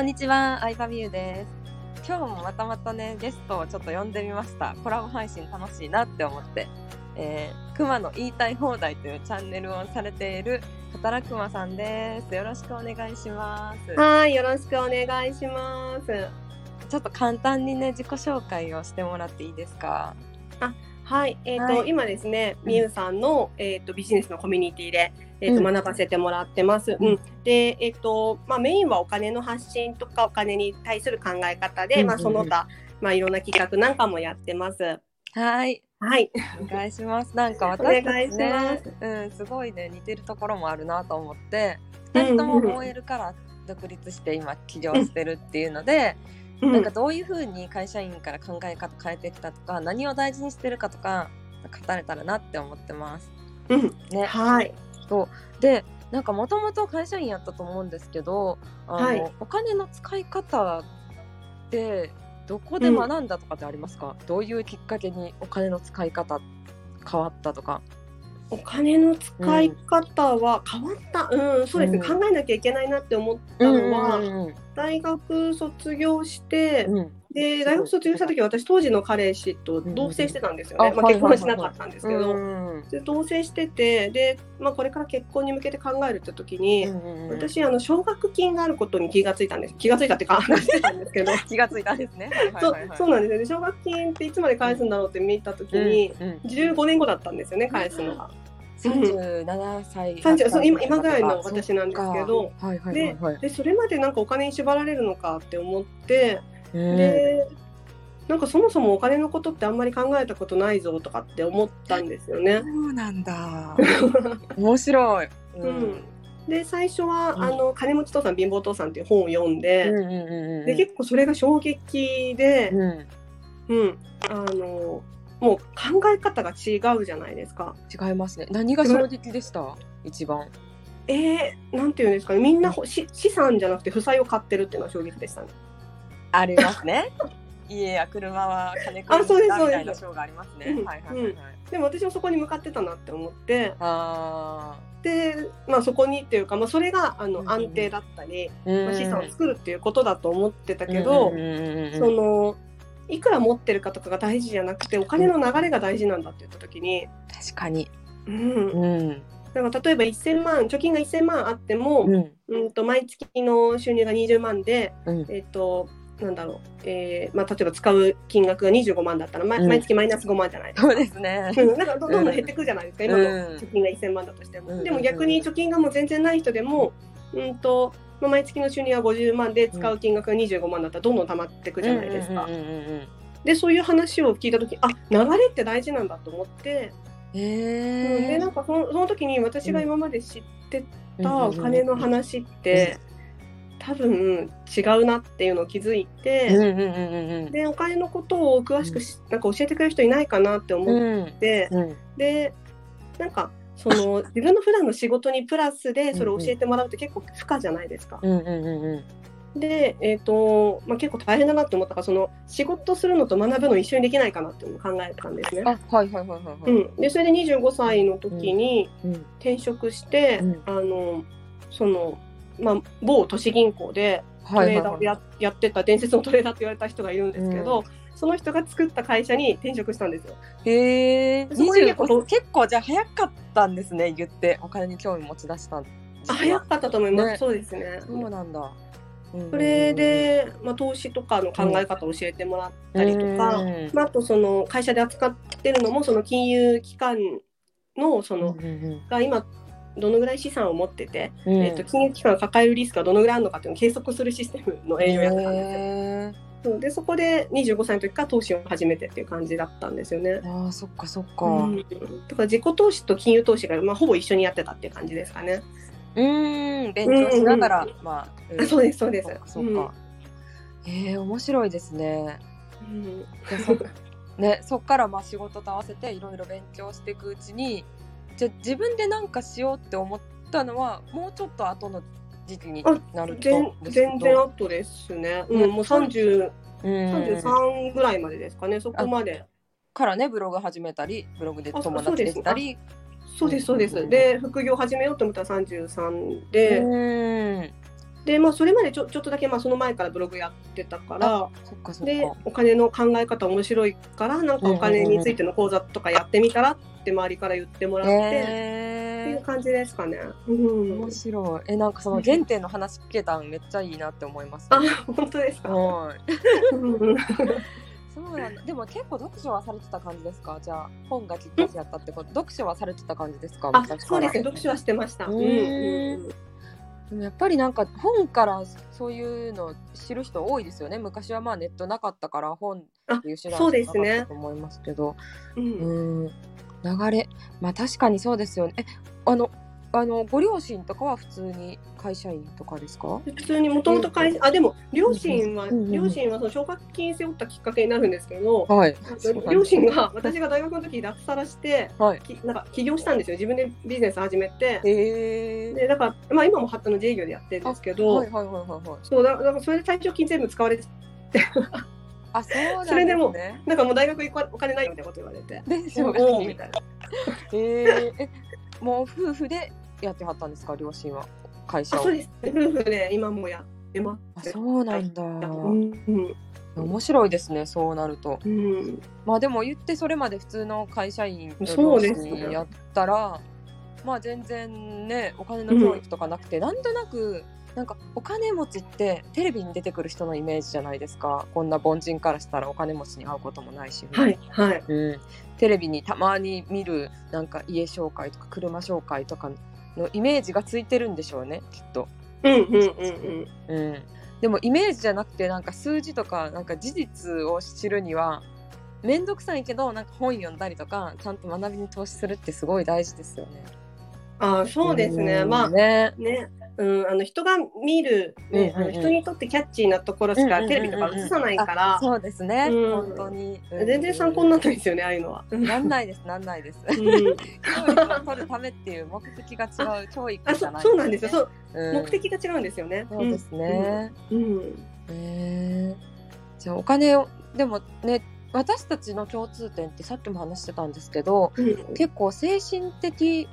こんにちは、相葉美優です。今日もまたまたね、ゲストをちょっと呼んでみました。コラボ配信楽しいなって思って。えー、熊の言いたい放題というチャンネルをされている、働くまさんです。よろしくお願いします。はい、よろしくお願いします。ちょっと簡単にね、自己紹介をしてもらっていいですか？はい、えっ、と、はい今ですね、みゆさんの、えっ、と、ビジネスのコミュニティで、えっ、と、うん学ばせてもらってます。うんうん。で、えっ、と、まあ、メインはお金の発信とか、お金に対する考え方で、うんまあ、その他、まあ、いろんな企画なんかもやってます。はい。はい。お願いします。なんかお私た願いしちねます、うん、すごいね、似てるところもあるなと思って、二人ともうんうん OL から独立して今起業してるっていうので、うんなんかどういうふうに会社員から考え方変えてきたとか何を大事にしてるかとか語れたらなって思ってます。うん。ね、はい。そうでなんかもともと会社員やったと思うんですけどあの、はいお金の使い方ってどこで学んだとかってありますか、どういうきっかけにお金の使い方変わったとか。お金の使い方は変わった。うん、そうですね、うん。考えなきゃいけないなって思ったのは、うん大学卒業して、で大学卒業した時私当時の彼氏と同棲してたんですよね、うん。まあ、あ結婚はしなかったんですけど、うんで同棲しててで、まあ、これから結婚に向けて考えるって時に、私あの奨学金があることに気がついたんです。気がついたってか話してたんですけど。気がついたんですね。はいはいそうそうなんですよ。ね奨学金っていつまで返すんだろうって見た時に、うんうん。15年後だったんですよね返すのが。37歳30そう今今ぐらいの私なんですけど。でそれまでなんかお金に縛られるのかって思って。うんでなんかそもそもお金のことってあんまり考えたことないぞとかって思ったんですよね。そ。うなんだ。面白い、ううん、で最初は、うん。あの金持ち父さん貧乏父さんっていう本を読んで,、うんうんうんうん。で結構それが衝撃で、うん。うん。あのもう考え方が違うじゃないですか。違いますね。何が衝撃でした？一番。えー、なんていうんですかね。みんなほし資産じゃなくて負債を買ってるっていうのは衝撃でしたね。ありますね。家や車は金あそうですだみたいな章がありますね、でも私もそこに向かってたなって思って。あで、まあ、そこにっていうか、まあ、それがあのうんうん安定だったり、ーまあ資産を作るっていうことだと思ってたけど、うんうんうんうん。そのいくら持ってるかとかが大事じゃなくてお金の流れが大事なんだって言った時に、確かに。うん、うん。だから例えば1000万貯金が1000万あっても、うん。うん、と毎月の収入が20万で、うん。えっとなんだろう、えーまあ、例えば使う金額が25万だったら、まうん。毎月マイナス5万じゃない？ですか。そうですね。うん。なんかどんどん減ってくじゃないですか、今のうん。貯金が1000万だとしても。うん。でも逆に貯金がもう全然ない人でも、うんとまあ、毎月の収入が50万で使う金額が25万だったらどんどん溜まってくじゃないですか。でそういう話を聞いた時あ流れって大事なんだと思って、うんでへなんかそのその時に私が今まで知ってたお金の話って、多分違うなっていうのを気づいて、でお金のことを詳しくし、なんか教えてくれる人いないかなって思うん。って、うん。でなんかその自分の普段の仕事にプラスでそれを教えてもらうって結構負荷じゃないですか。うんうんうんうん。で、えーとまあ、結構大変だなって思ったからその仕事するのと学ぶの一緒にできないかなっていうのを考えたんですね。あはいはいはいはいでそれで25歳の時にうん。転職して、うん。あのその、まあ、某都市銀行でトレーダーをや,、やってた伝説のトレーダーって言われた人がいるんですけど、その人が作った会社に転職したんですよ。へえ結構25結構じゃあ早かったんですね言ってお金に興味持ち出した早かったと思います、ね。そうですね。そうなんだ。それで、まあ、投資とかの考え方を教えてもらったりとか、うん。まあ、あとその会社で扱ってるのもその金融機関のその、が今どのぐらい資産を持ってて、うん。えっと金融機関が抱えるリスクがどのぐらいあるのかっていうのを計測するシステムの営業をやってたんですよ。へそうでそこで25歳の時から投資を始めてっていう感じだったんですよね。ーあーそっかそっか。う、うん。だから自己投資と金融投資が、まあ、ほぼ一緒にやってたっていう感じですかね。ーん勉強しながら、まあ、ん。あそうですそうです。そっかそっか、へえ面白いですね。うん。でそねそっからまあ仕事と合わせていろいろ勉強していくうちにじゃあ自分で何かしようって思ったのはもうちょっと後の時期になると全然後ですね。うねん、もう30うん。33ぐらいまでですかね、そこまで。からねブログ始めたりブログで友達できたり。そうです、そうです。で、副業始めようと思ったら33で、うん。でまあそれまでちょちょっとだけまあその前からブログやってたからそっかそっでか。お金の考え方面白いからなんかお金についての講座とかやってみたらって周りから言ってもらって、っていうえ感じですかね。うー、ん面、白い。え、なんかその原点の話聞けたんめっちゃいいなって思います。あ本当ですか？はい。うんそうなんだ。でも結構読書はされてた感じですか？じゃあ本がきっかけやったってこと。読書はされてた感じですか？あそうですね読書はしてました。ううんんうんでもやっぱりなんか本からそういうの知る人多いですよね。昔はまあネットなかったから本っていう手段そうでしかなかっすねたと思いますけど。うんうん。流れ。まあ確かにそうですよね。え、あの、あの、ご両親とかは普通に会社員とかですか？普通にもともと会社あでも両親は、うんうんうん両親はその奨学金背負ったきっかけになるんですけど、はい。両親が私が大学の時脱サラしてはい。きなんか起業したんですよ自分でビジネス始めてえー。でだから、まあ、今もはあの自営業でやってるんですけど、はいはいはいはいはい。そうだだからそれで退職金全部使われてあ、そうなんね。それでもなんかもう大学行くお金ないよみたいなこと言われて。でしょうみたいな。えー、え、もう夫婦でやってはったんですか、両親は。会社を？あそうです夫婦で今もやってまあす。そうなんだ。うん面白いですね、そうなると。うんまあでも言ってそれまで普通の会社員の両そうですね親やったら、まあ全然ね、お金の教育とかなくて、なんとなく、なんかお金持ちってテレビに出てくる人のイメージじゃないですか。こんな凡人からしたらお金持ちに会うこともないし。はいはい。うん、テレビにたまに見るなんか家紹介とか車紹介とかのイメージがついてるんでしょうねきっと、うんうんうんうん。うん、でもイメージじゃなくてなんか数字とかなんか事実を知るには面倒くさいけどなんか本読んだりとかちゃんと学びに投資するってすごい大事ですよね。あそうですね。んまあねね。うん、あの人が見る、ねうんうん。人にとってキャッチーなところしかテレビとか映さないから、そうですね、うん。本当に、うん。全然参考にならないですよねああいうのは。うん。なんないですなんないです。教うん。育を取るためっていう目的が違う教育じゃないそうなんですよ。そううん。目的が違うんですよね。そうですね。うん。え。じゃあお金をでもね私たちの共通点ってさっきも話してたんですけどうん。結構精神的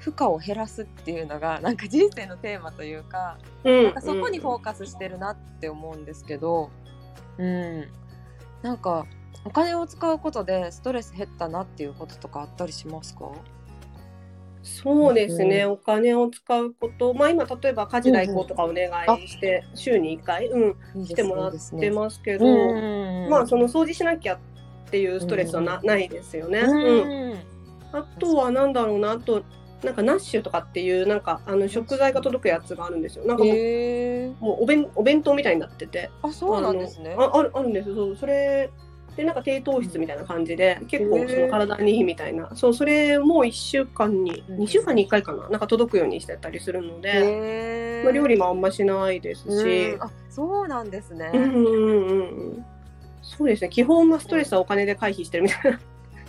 負荷を減らすっていうのがなんか人生のテーマというかうん。なんかそこにフォーカスしてるなって思うんですけどうん。なんかお金を使うことでストレス減ったなっていうこととかあったりしますか？そうですね、うお金を使うこと、まあ、今、例えば家事代行とかお願いして、週に1回、うん、してもらってますけど、うん。まあ、その掃除しなきゃっていうストレスはな,、ないですよね。ううんん。あとは、なんだろうな、あと、なんかナッシュとかっていう、なんかあの食材が届くやつがあるんですよ。なんかもう,、もうお弁お弁当みたいになってて、あそうなんですね。あのああるあるんですよ。そうそれでなんか低糖質みたいな感じで、結構その体にいいみたいな、そうそれも1週間に、うん。2週間に1回かな、なんか届くようにしてたりするので、まあ、料理もあんましないですし、うん。あそうなんですね、うんうんうんうん。そうですね、基本はストレスはお金で回避してるみたい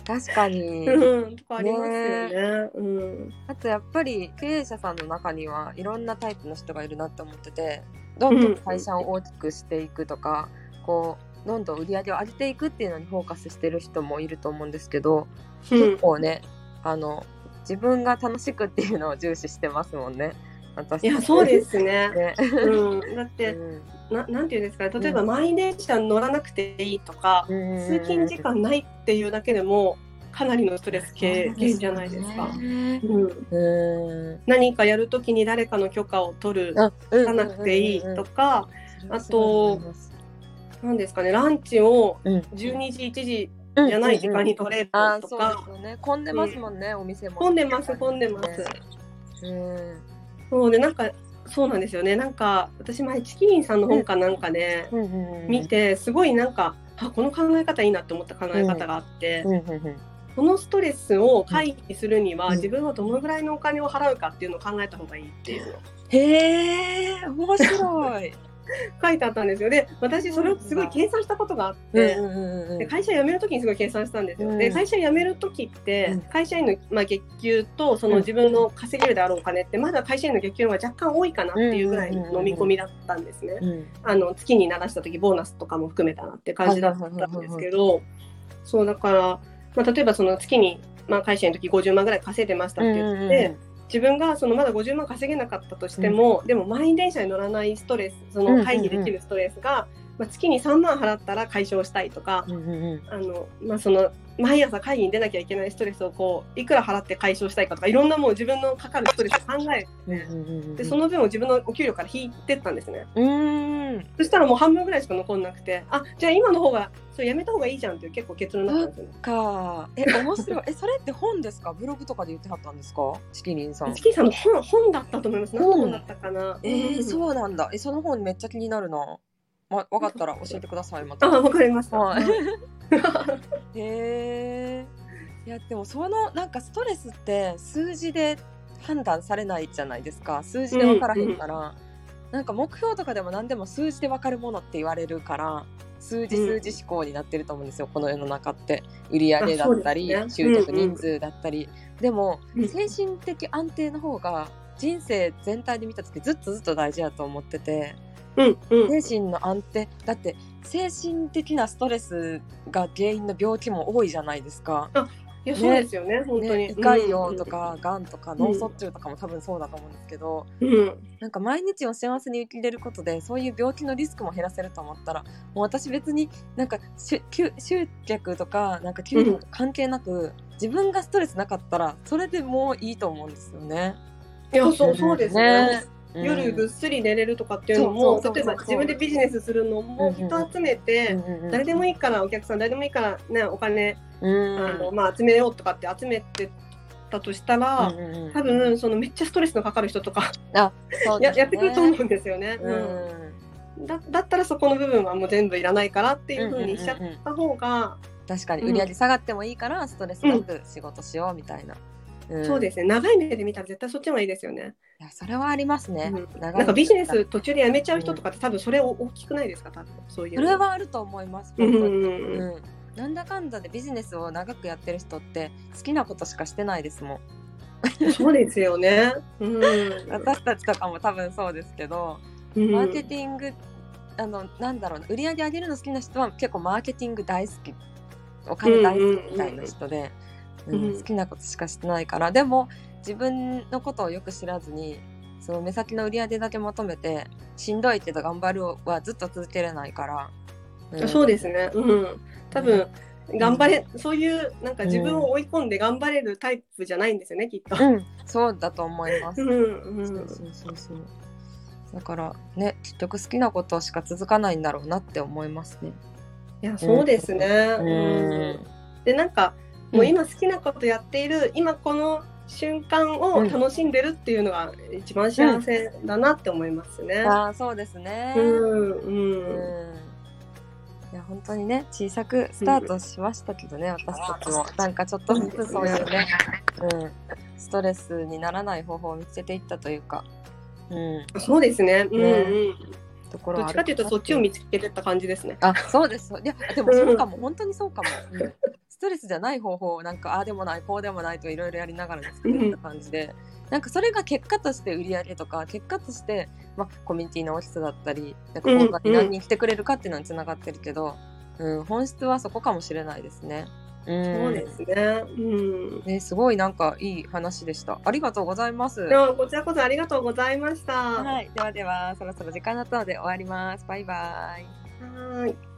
確かに。な、うんとかありますよね。うん。あとやっぱり経営者さんの中にはいろんなタイプの人がいるなって思っててどんどん会社を大きくしていくとか、こうどんどん売り上げを上げていくっていうのにフォーカスしてる人もいると思うんですけど、結構ねあの自分が楽しくっていうのを重視してますもんね。私。いやそうですね。ね、うん、だっうて、ん。ななんていうんですかね、例えば満員電車に乗らなくていいとか、通勤時間ないっていうだけでも、かなりのストレス軽減じゃないですか。ねうん、うん。何かやるときに誰かの許可を取る、あうんさなくていいとか、うんあとなんですかね、ランチをうん。12時、1時じゃない時間に取れるあーそうとか混んでますもんね、お店も。混んでます、混んでます。うん。そうで、なんか、そうなんですよね。なんか、私前、チキリンさんの本かなんかで、うんうんうん。見て、すごいなんか、あ、この考え方いいなって思った考え方があって、このストレスを回避するには、うん。自分はどのぐらいのお金を払うかっていうのを考えた方がいいっていうの。へえ面白い書いてあったんですよ。で、私それをすごい計算したことがあって、うんうんうんうんで会社辞めるときにすごい計算したんですよ。うん。で会社辞めるときって、うん。会社員の、まあ、月給とその自分の稼げるであろうお金ってまだ会社員の月給の方が若干多いかなっていうぐらいの飲み込みだったんですね。うんあの月にならしたときボーナスとかも含めたなって感じだったんですけどそうだから、まあ、例えばその月に、まあ、会社員の時50万ぐらい稼いでましたって言って、自分がそのまだ50万稼げなかったとしても、でも満員電車に乗らないストレスその会議できるストレスが、まあ、月に3万払ったら解消したいとか、うんうんうん。あのまあ、その毎朝会議に出なきゃいけないストレスをこういくら払って解消したいかとかいろんなもう自分のかかるストレスを考えうんうんうんてその分を自分のお給料から引いてったんですね。うーんそしたらもう半分ぐらいしか残んなくてあじゃあ今の方がそれやめた方がいいじゃんっていう結構結論だったんですよね。か。え面白い。えそれって本ですか？ブログとかで言ってはったんですか？チキリンさん。チキンさんの本本だったと思います。何の本だったかな？えー、うん。そうなんだ。えその本めっちゃ気になるな。ま分かったら教えてくださいまた。あわかりました。はい。えい。やでもそのなんかストレスって数字で判断されないじゃないですか。数字で分からへんから、なんか目標とかでも何でも数字で分かるものって言われるから数字うん数字思考になってると思うんですよ、この世の中って。売り上げだったり、ね。集客人数だったり、でもうん。精神的安定の方が人生全体で見た時ずっとずっと大事だと思ってて。うんうん。精神の安定。だって精神的なストレスが原因の病気も多いじゃないですか。いやそうですよね本当に。ね、胃潰瘍とかがんとか脳卒中とかも多分そうだと思うんですけど、うん。うん。なんか毎日を幸せに生きれることでそういう病気のリスクも減らせると思ったらもう私別になんかし集集客とかなんか給料とか関係なく、自分がストレスなかったらそれでもういいと思うんですよね。いやそうそうですね。うん夜ぐっすり寝れるとかっていうのも、例えば自分でビジネスするのも人集めて、誰でもいいからお客さん誰でもいいからねお金、うん。あのまあ集めようとかって集めてたとしたら、うんうんうん多分そのめっちゃストレスのかかる人とかね。ややってくると思うんですよね。ううん。んだだったらそこの部分はもう全部いらないからっていう風にしちゃった方が、確かに売り上げ下がってもいいからストレスなく仕事しようみたいな、んそうですね。長い目で見たら絶対そっちの方がいいですよね。いやそれはありますね、うん。なんかビジネス途中で辞めちゃう人とかって多分それ大きくないですか多分そういう。の。それはあると思いますうん。なんだかんだでビジネスを長くやってる人って好きなことしかしてないですもん。そうですよね。うん。私たちとかも多分そうですけど、うん。マーケティングあのなんだろうな売り上げ上げるの好きな人は結構マーケティング大好き。お金大好きみたいな人で、うん。うん。うんうん好きなことしかしてないから。でも自分のことをよく知らずにその目先の売り上げだけ求めてしんどいけど頑張るはずっと続けれないから、ん。そうですね。うん。多分、頑張れ、そういう、なんか自分を追い込んで頑張れるタイプじゃないんですよね、きっと。うん。そうだと思います、うん、うん。そうそうそう。だからね結局好きなことしか続かないんだろうなって思いますね。いや、そうですね。うん。うん。で、なんか、もう今好きなことやっている、今この瞬間を楽しんでるっていうのが一番幸せだなって思いますね。ああそうですね。うん、ううん。いや本当にね小さくスタートしましたけどね、私たちも。なんかちょっとずつそういうね、うん、ストレスにならない方法を見つけていったというか、うん、そうですね。うん、ね。うん。ところどっちかという。とそっちを見つけてった感じですね。あそうです。いやでもそうかも。本当にそうかも、トレスじゃない方法をなんかああでもないこうでもないといろいろやりながら見つけていった感じで、なんかそれが結果として売り上げとか結果として、まあ、コミュニティの大きさだったりなんか講座に何人来てくれるかっていうのにつながってるけど、うん本質はそこかもしれないですね。うん、そうですね。うん。ね、すごいなんかいい話でした。ありがとうございます。こちらこそありがとうございました。はい、ではではそろそろ時間になったので終わります。バイバイ。はーい。